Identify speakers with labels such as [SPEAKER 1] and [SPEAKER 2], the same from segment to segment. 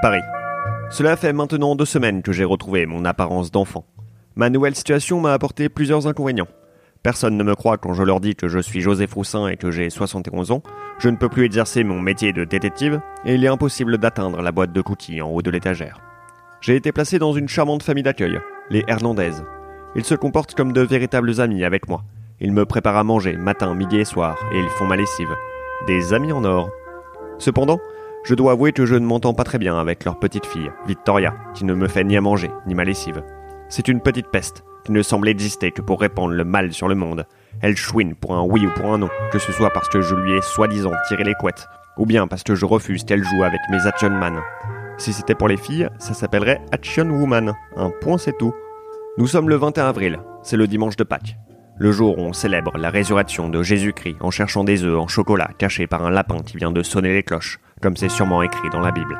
[SPEAKER 1] Paris. Cela fait maintenant deux semaines que j'ai retrouvé mon apparence d'enfant. Ma nouvelle situation m'a apporté plusieurs inconvénients. Personne ne me croit quand je leur dis que je suis Joseph Roussin et que j'ai 71 ans. Je ne peux plus exercer mon métier de détective et il est impossible d'atteindre la boîte de cookies en haut de l'étagère. J'ai été placé dans une charmante famille d'accueil, les Hernandez. Ils se comportent comme de véritables amis avec moi. Ils me préparent à manger matin, midi et soir et ils font ma lessive. Des amis en or. Cependant, je dois avouer que je ne m'entends pas très bien avec leur petite fille, Victoria, qui ne me fait ni à manger, ni ma lessive. C'est une petite peste, qui ne semble exister que pour répandre le mal sur le monde. Elle chouine pour un oui ou pour un non, que ce soit parce que je lui ai soi-disant tiré les couettes, ou bien parce que je refuse qu'elle joue avec mes Action Man. Si c'était pour les filles, ça s'appellerait Action Woman. Un point c'est tout. Nous sommes le 21 avril, c'est le dimanche de Pâques. Le jour où on célèbre la résurrection de Jésus-Christ en cherchant des œufs en chocolat cachés par un lapin qui vient de sonner les cloches, comme c'est sûrement écrit dans la Bible.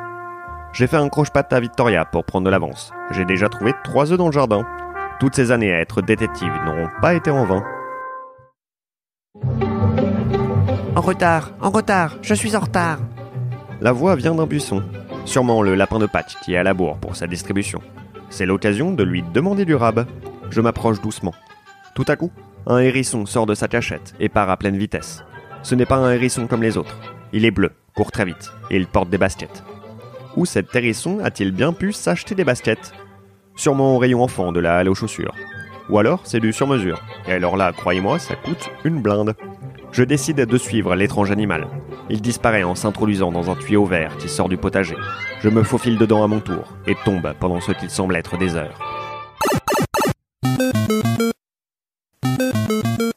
[SPEAKER 1] J'ai fait un croche-patte à Victoria pour prendre de l'avance. J'ai déjà trouvé trois œufs dans le jardin. Toutes ces années à être détective n'auront pas été en vain.
[SPEAKER 2] En retard, en retard, je suis en retard.
[SPEAKER 1] La voix vient d'un buisson. Sûrement le lapin de Pâques qui est à la bourre pour sa distribution. C'est l'occasion de lui demander du rab. Je m'approche doucement. Tout à coup, un hérisson sort de sa cachette et part à pleine vitesse. Ce n'est pas un hérisson comme les autres. Il est bleu, court très vite, et il porte des baskets. Où cet hérisson a-t-il bien pu s'acheter des baskets? Sûrement au rayon enfant de la halle aux chaussures. Ou alors c'est du sur-mesure. Et alors là, croyez-moi, ça coûte une blinde. Je décide de suivre l'étrange animal. Il disparaît en s'introduisant dans un tuyau vert qui sort du potager. Je me faufile dedans à mon tour et tombe pendant ce qu'il semble être des heures.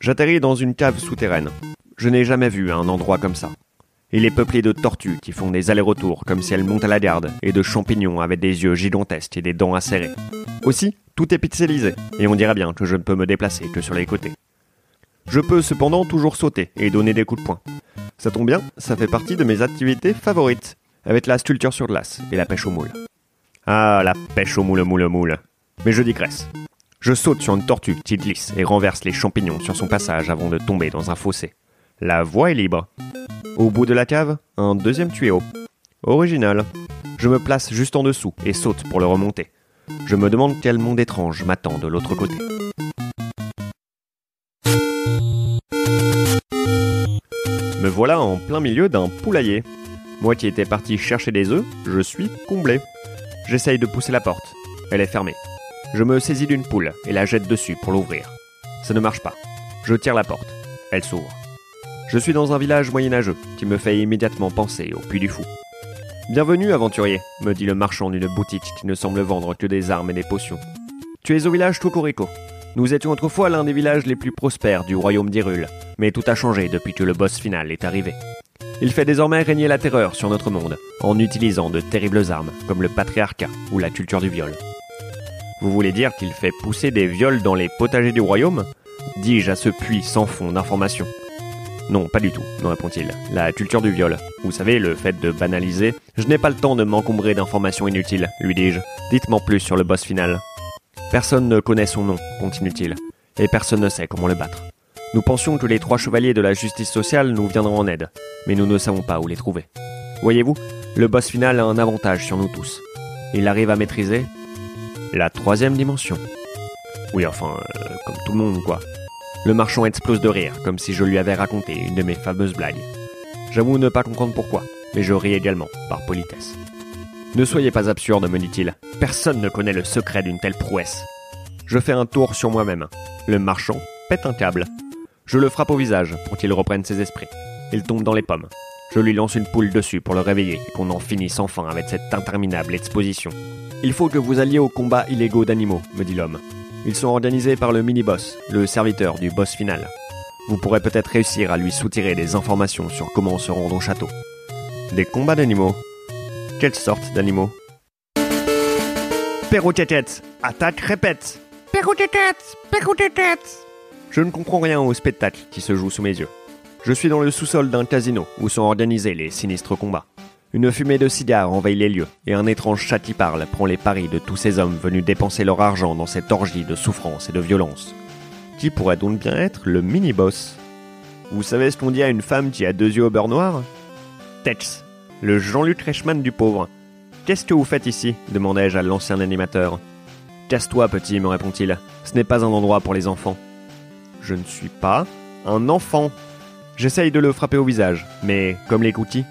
[SPEAKER 1] J'atterris dans une cave souterraine. Je n'ai jamais vu un endroit comme ça. Il est peuplé de tortues qui font des allers-retours comme si elles montent à la garde, et de champignons avec des yeux gigantesques et des dents acérées. Aussi, tout est pixelisé, et on dirait bien que je ne peux me déplacer que sur les côtés. Je peux cependant toujours sauter et donner des coups de poing. Ça tombe bien, ça fait partie de mes activités favorites, avec la sculpture sur glace et la pêche au moule. Ah, la pêche au moule, moule, moule. Mais je digresse. Je saute sur une tortue qui glisse et renverse les champignons sur son passage avant de tomber dans un fossé. La voie est libre. Au bout de la cave, un deuxième tuyau. Original. Je me place juste en dessous et saute pour le remonter. Je me demande quel monde étrange m'attend de l'autre côté. Me voilà en plein milieu d'un poulailler. Moi qui étais parti chercher des œufs, je suis comblé. J'essaye de pousser la porte. Elle est fermée. Je me saisis d'une poule et la jette dessus pour l'ouvrir. Ça ne marche pas. Je tire la porte. Elle s'ouvre. Je suis dans un village moyenâgeux qui me fait immédiatement penser au Puy du Fou. Bienvenue, aventurier, me dit le marchand d'une boutique qui ne semble vendre que des armes et des potions. Tu es au village Tokorico. Nous étions autrefois l'un des villages les plus prospères du royaume d'Irule, mais tout a changé depuis que le boss final est arrivé. Il fait désormais régner la terreur sur notre monde, en utilisant de terribles armes, comme le patriarcat ou la culture du viol. Vous voulez dire qu'il fait pousser des viols dans les potagers du royaume? Dis-je à ce puits sans fond d'informations. Non, pas du tout, me répond-il. La culture du viol. Vous savez, le fait de banaliser. Je n'ai pas le temps de m'encombrer d'informations inutiles, lui dis-je. Dites-moi plus sur le boss final. Personne ne connaît son nom, continue-t-il, et personne ne sait comment le battre. Nous pensions que les trois chevaliers de la justice sociale nous viendront en aide, mais nous ne savons pas où les trouver. Voyez-vous, le boss final a un avantage sur nous tous. Il arrive à maîtriser la troisième dimension. Oui, enfin, euh, comme tout le monde, quoi. Le marchand explose de rire, comme si je lui avais raconté une de mes fameuses blagues. J'avoue ne pas comprendre pourquoi, mais je ris également, par politesse. Ne soyez pas absurde, me dit-il. Personne ne connaît le secret d'une telle prouesse. Je fais un tour sur moi-même. Le marchand pète un câble. Je le frappe au visage pour qu'il reprenne ses esprits. Il tombe dans les pommes. Je lui lance une poule dessus pour le réveiller et qu'on en finisse enfin avec cette interminable exposition. Il faut que vous alliez au combat illégaux d'animaux, me dit l'homme. Ils sont organisés par le mini-boss, le serviteur du boss final. Vous pourrez peut-être réussir à lui soutirer des informations sur comment se rendre au château. Des combats d'animaux quelle sorte d'animaux? Perroquetette Attaque, répète
[SPEAKER 2] Perroquetette
[SPEAKER 1] Je ne comprends rien au spectacle qui se joue sous mes yeux. Je suis dans le sous-sol d'un casino où sont organisés les sinistres combats. Une fumée de cigares envahit les lieux et un étrange chat qui parle prend les paris de tous ces hommes venus dépenser leur argent dans cette orgie de souffrance et de violence. Qui pourrait donc bien être le mini-boss? Vous savez ce qu'on dit à une femme qui a deux yeux au beurre noir? Tex, le Jean-Luc Reichmann du pauvre. Qu'est-ce que vous faites ici? demandai-je à l'ancien animateur. Casse-toi, petit, me répond-il. Ce n'est pas un endroit pour les enfants. Je ne suis pas un enfant. J'essaye de le frapper au visage, mais comme les cookies,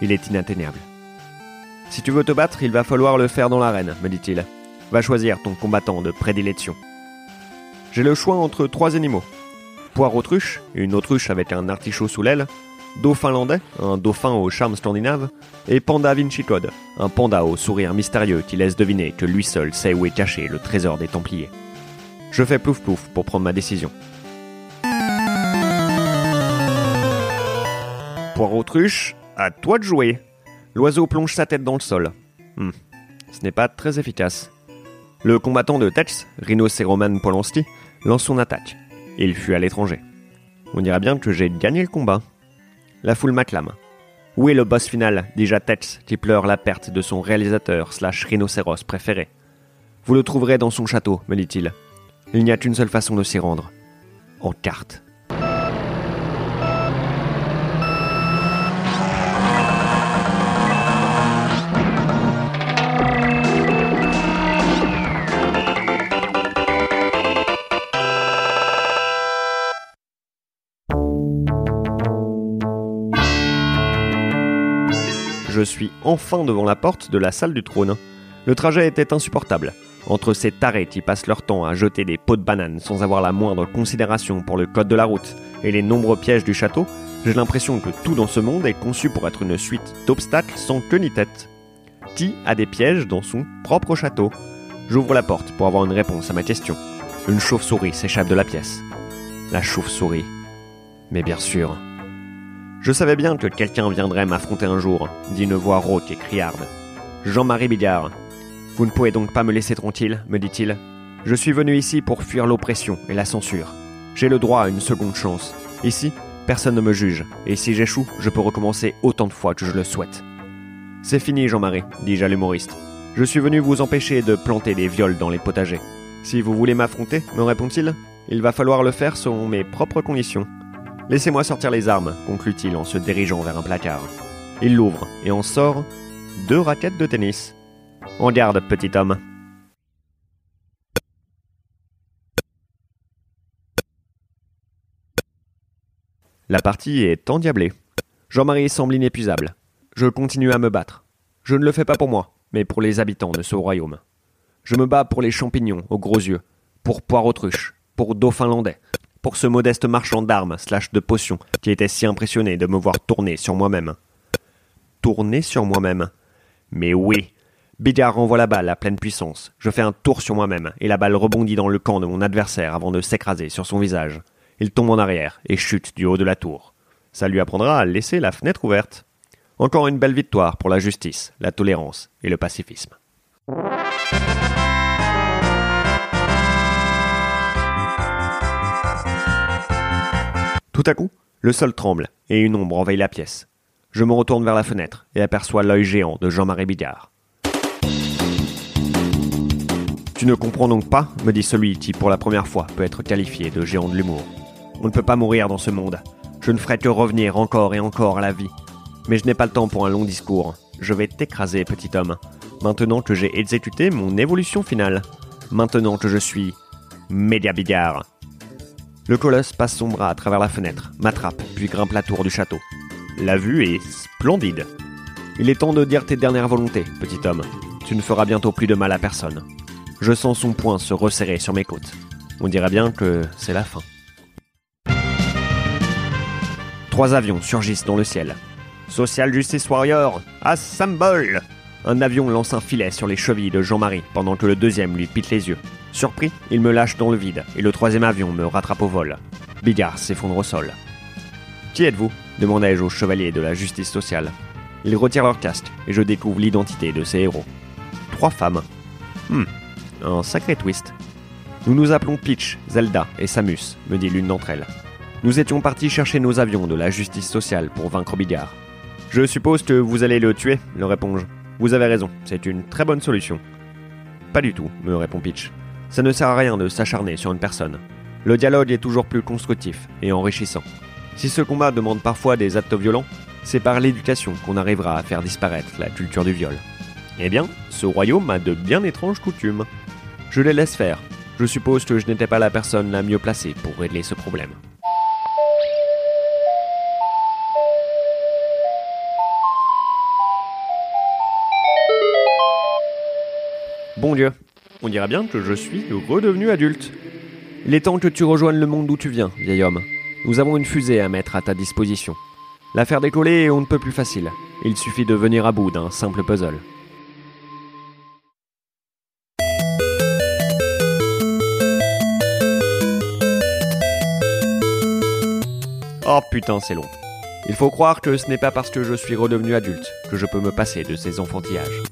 [SPEAKER 1] il est inatteignable. Si tu veux te battre, il va falloir le faire dans l'arène, me dit-il. Va choisir ton combattant de prédilection. J'ai le choix entre trois animaux. Poire autruche, une autruche avec un artichaut sous l'aile, dauphin finlandais, un dauphin au charme scandinave, et panda Vinci Code, un panda au sourire mystérieux qui laisse deviner que lui seul sait où est caché le trésor des Templiers. Je fais plouf plouf pour prendre ma décision. Poire autruche, à toi de jouer. L'oiseau plonge sa tête dans le sol. Hmm, ce n'est pas très efficace. Le combattant de Tex, Rhinocéroman Polanski, lance son attaque. Il fut à l'étranger. On dirait bien que j'ai gagné le combat. La foule m'acclame. Où est le boss final? Déjà Tex, qui pleure la perte de son réalisateur slash rhinocéros préféré. Vous le trouverez dans son château, me dit-il. Il n'y a qu'une seule façon de s'y rendre. En carte. Enfin devant la porte de la salle du trône. Le trajet était insupportable. Entre ces tarés qui passent leur temps à jeter des pots de bananes sans avoir la moindre considération pour le code de la route et les nombreux pièges du château, j'ai l'impression que tout dans ce monde est conçu pour être une suite d'obstacles sans queue ni tête. Qui a des pièges dans son propre château? J'ouvre la porte pour avoir une réponse à ma question. Une chauve-souris s'échappe de la pièce. La chauve-souris. Mais bien sûr, je savais bien que quelqu'un viendrait m'affronter un jour, dit une voix rauque et criarde. Jean-Marie Bigard. Vous ne pouvez donc pas me laisser tranquille, me dit-il. Je suis venu ici pour fuir l'oppression et la censure. J'ai le droit à une seconde chance. Ici, personne ne me juge, et si j'échoue, je peux recommencer autant de fois que je le souhaite. C'est fini, Jean-Marie, dis-je à l'humoriste. Je suis venu vous empêcher de planter des viols dans les potagers. Si vous voulez m'affronter, me répond-il, il va falloir le faire selon mes propres conditions. Laissez-moi sortir les armes, conclut-il en se dirigeant vers un placard. Il l'ouvre et en sort deux raquettes de tennis. En garde, petit homme. La partie est endiablée. Jean-Marie semble inépuisable. Je continue à me battre. Je ne le fais pas pour moi, mais pour les habitants de ce royaume. Je me bats pour les champignons aux gros yeux, pour poire autruche, pour dauphin finlandais, pour ce modeste marchand d'armes slash de potions qui était si impressionné de me voir tourner sur moi-même. Tourner sur moi-même Mais oui Bigard renvoie la balle à pleine puissance. Je fais un tour sur moi-même et la balle rebondit dans le camp de mon adversaire avant de s'écraser sur son visage. Il tombe en arrière et chute du haut de la tour. Ça lui apprendra à laisser la fenêtre ouverte. Encore une belle victoire pour la justice, la tolérance et le pacifisme. Tout à coup, le sol tremble et une ombre envahit la pièce. Je me retourne vers la fenêtre et aperçois l'œil géant de Jean-Marie Bigard. Tu ne comprends donc pas, me dit celui qui, pour la première fois, peut être qualifié de géant de l'humour. On ne peut pas mourir dans ce monde. Je ne ferai que revenir encore et encore à la vie. Mais je n'ai pas le temps pour un long discours. Je vais t'écraser, petit homme. Maintenant que j'ai exécuté mon évolution finale. Maintenant que je suis Média Bigard. Le colosse passe son bras à travers la fenêtre, m'attrape, puis grimpe la tour du château. La vue est splendide. Il est temps de dire tes dernières volontés, petit homme. Tu ne feras bientôt plus de mal à personne. Je sens son poing se resserrer sur mes côtes. On dirait bien que c'est la fin. Trois avions surgissent dans le ciel. Social Justice Warrior, assemble Un avion lance un filet sur les chevilles de Jean-Marie pendant que le deuxième lui pique les yeux. Surpris, il me lâche dans le vide et le troisième avion me rattrape au vol. Bigard s'effondre au sol. Qui êtes-vous? demandai-je aux chevaliers de la justice sociale. Ils retirent leur casque et je découvre l'identité de ces héros. Trois femmes. Hmm, un sacré twist. Nous nous appelons Peach, Zelda et Samus, me dit l'une d'entre elles. Nous étions partis chercher nos avions de la justice sociale pour vaincre Bigard. Je suppose que vous allez le tuer, le réponds-je. Vous avez raison, c'est une très bonne solution. Pas du tout, me répond Peach. Ça ne sert à rien de s'acharner sur une personne. Le dialogue est toujours plus constructif et enrichissant. Si ce combat demande parfois des actes violents, c'est par l'éducation qu'on arrivera à faire disparaître la culture du viol. Eh bien, ce royaume a de bien étranges coutumes. Je les laisse faire. Je suppose que je n'étais pas la personne la mieux placée pour régler ce problème. Bon Dieu, on dirait bien que je suis redevenu adulte. Il est temps que tu rejoignes le monde d'où tu viens, vieil homme. Nous avons une fusée à mettre à ta disposition. L'affaire décoller est on ne peut plus facile. Il suffit de venir à bout d'un simple puzzle. Oh putain, c'est long. Il faut croire que ce n'est pas parce que je suis redevenu adulte que je peux me passer de ces enfantillages.